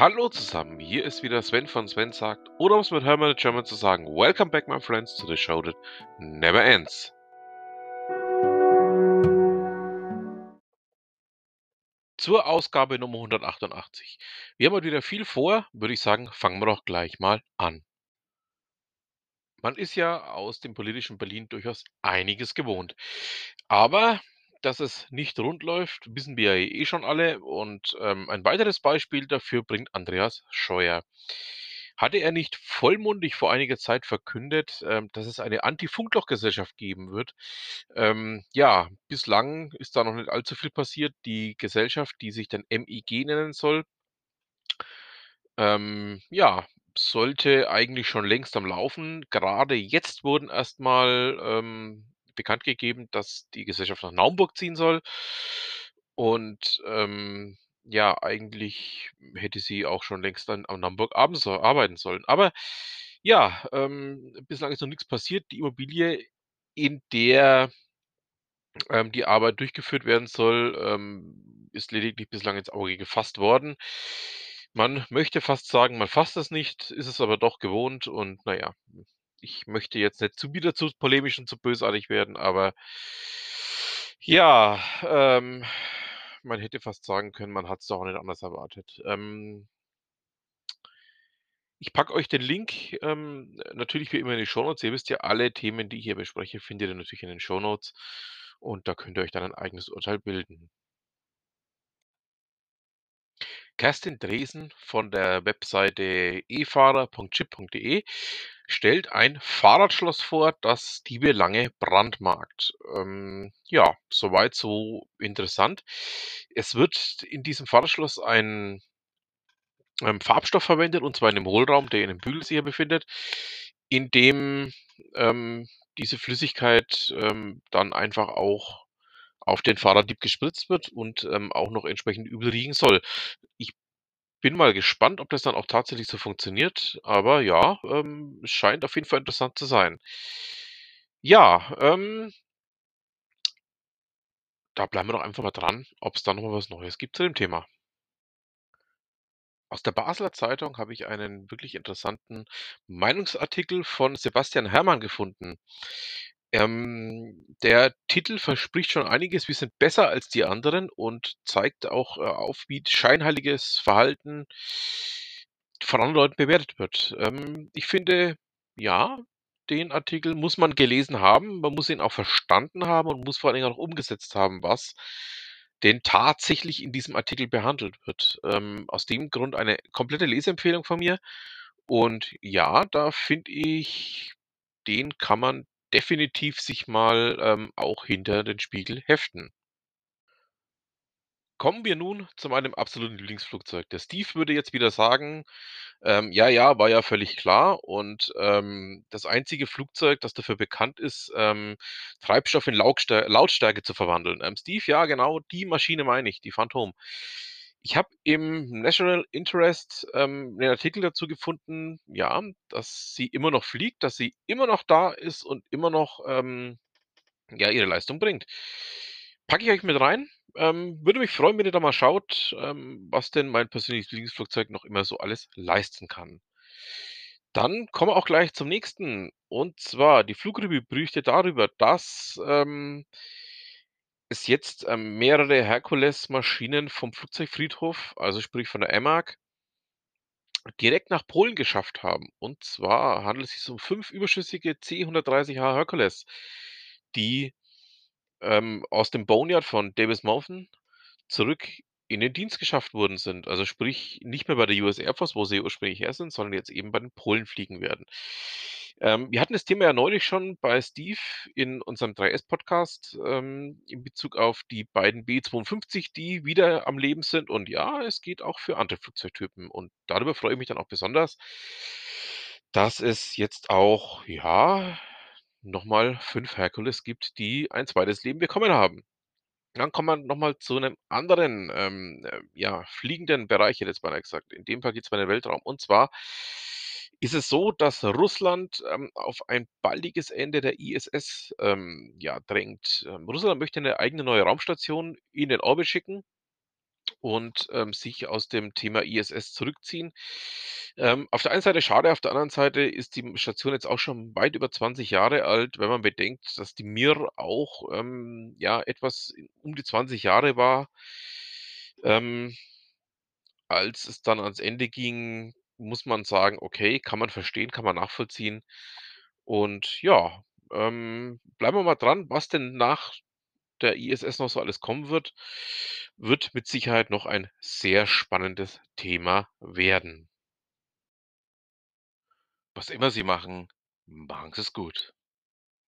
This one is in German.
Hallo zusammen, hier ist wieder Sven von Sven sagt, oder um es mit Hermann German zu sagen, Welcome back my friends to the show that never ends. Zur Ausgabe Nummer 188. Wir haben heute wieder viel vor, würde ich sagen, fangen wir doch gleich mal an. Man ist ja aus dem politischen Berlin durchaus einiges gewohnt. Aber dass es nicht rund läuft, wissen wir ja eh schon alle. Und ähm, ein weiteres Beispiel dafür bringt Andreas Scheuer. Hatte er nicht vollmundig vor einiger Zeit verkündet, ähm, dass es eine Anti-Funkloch-Gesellschaft geben wird? Ähm, ja, bislang ist da noch nicht allzu viel passiert. Die Gesellschaft, die sich dann MIG nennen soll, ähm, ja, sollte eigentlich schon längst am Laufen. Gerade jetzt wurden erstmal ähm, bekannt gegeben, dass die Gesellschaft nach Naumburg ziehen soll. Und ähm, ja, eigentlich hätte sie auch schon längst dann am Naumburg arbeiten sollen. Aber ja, ähm, bislang ist noch nichts passiert. Die Immobilie, in der ähm, die Arbeit durchgeführt werden soll, ähm, ist lediglich bislang ins Auge gefasst worden. Man möchte fast sagen, man fasst es nicht, ist es aber doch gewohnt und naja, ich möchte jetzt nicht zu wieder zu polemisch und zu bösartig werden, aber ja, ähm, man hätte fast sagen können, man hat es doch nicht anders erwartet. Ähm, ich packe euch den Link ähm, natürlich wie immer in die Shownotes. Ihr wisst ja, alle Themen, die ich hier bespreche, findet ihr natürlich in den Shownotes und da könnt ihr euch dann ein eigenes Urteil bilden. Kerstin Dresen von der Webseite efahrer.chip.de stellt ein Fahrradschloss vor, das Diebe lange brandmarkt. Ähm, ja, soweit so interessant. Es wird in diesem Fahrradschloss ein ähm, Farbstoff verwendet, und zwar in dem Hohlraum, der in dem Bügelsicher befindet, in dem ähm, diese Flüssigkeit ähm, dann einfach auch auf den Fahrraddieb gespritzt wird und ähm, auch noch entsprechend übel riechen soll. Ich bin mal gespannt, ob das dann auch tatsächlich so funktioniert, aber ja, ähm, scheint auf jeden Fall interessant zu sein. Ja, ähm da bleiben wir doch einfach mal dran, ob es da noch mal was Neues gibt zu dem Thema. Aus der Basler Zeitung habe ich einen wirklich interessanten Meinungsartikel von Sebastian Herrmann gefunden. Ähm, der Titel verspricht schon einiges. Wir sind besser als die anderen und zeigt auch äh, auf, wie scheinheiliges Verhalten von anderen Leuten bewertet wird. Ähm, ich finde, ja, den Artikel muss man gelesen haben, man muss ihn auch verstanden haben und muss vor allen Dingen auch umgesetzt haben, was denn tatsächlich in diesem Artikel behandelt wird. Ähm, aus dem Grund eine komplette Leseempfehlung von mir. Und ja, da finde ich, den kann man definitiv sich mal ähm, auch hinter den Spiegel heften. Kommen wir nun zu meinem absoluten Lieblingsflugzeug. Der Steve würde jetzt wieder sagen, ähm, ja, ja, war ja völlig klar. Und ähm, das einzige Flugzeug, das dafür bekannt ist, ähm, Treibstoff in Lautstär Lautstärke zu verwandeln. Ähm, Steve, ja, genau, die Maschine meine ich, die Phantom. Ich habe im National Interest ähm, einen Artikel dazu gefunden, ja, dass sie immer noch fliegt, dass sie immer noch da ist und immer noch ähm, ja, ihre Leistung bringt. Packe ich euch mit rein. Ähm, würde mich freuen, wenn ihr da mal schaut, ähm, was denn mein persönliches Lieblingsflugzeug noch immer so alles leisten kann. Dann kommen wir auch gleich zum nächsten. Und zwar, die Flugrevue berichtet darüber, dass ähm, es jetzt ähm, mehrere Herkules-Maschinen vom Flugzeugfriedhof, also sprich von der EMAG, direkt nach Polen geschafft haben. Und zwar handelt es sich um fünf überschüssige C-130H Hercules, die ähm, aus dem Boneyard von Davis Monthan zurück in den Dienst geschafft worden sind. Also sprich, nicht mehr bei der US Air Force, wo sie ursprünglich her sind, sondern jetzt eben bei den Polen fliegen werden. Ähm, wir hatten das Thema ja neulich schon bei Steve in unserem 3S-Podcast ähm, in Bezug auf die beiden B-52, die wieder am Leben sind. Und ja, es geht auch für andere Flugzeugtypen. Und darüber freue ich mich dann auch besonders, dass es jetzt auch, ja, nochmal fünf Herkules gibt, die ein zweites Leben bekommen haben. Dann kommen wir nochmal zu einem anderen, ähm, äh, ja, fliegenden Bereich, hätte ich jetzt beinahe gesagt. In dem Fall geht es bei den Weltraum. Und zwar ist es so, dass Russland ähm, auf ein baldiges Ende der ISS ähm, ja, drängt. Ähm, Russland möchte eine eigene neue Raumstation in den Orbit schicken. Und, ähm, sich aus dem Thema ISS zurückziehen. Ähm, auf der einen Seite schade, auf der anderen Seite ist die Station jetzt auch schon weit über 20 Jahre alt, wenn man bedenkt, dass die Mir auch, ähm, ja, etwas um die 20 Jahre war. Ähm als es dann ans Ende ging, muss man sagen: „Okay, kann man verstehen, kann man nachvollziehen.“ Und ja, ähm, bleiben wir mal dran, was denn nach der ISS noch so alles kommen wird. Wird mit Sicherheit noch ein sehr spannendes Thema werden. Was immer Sie machen, machen Sie's gut.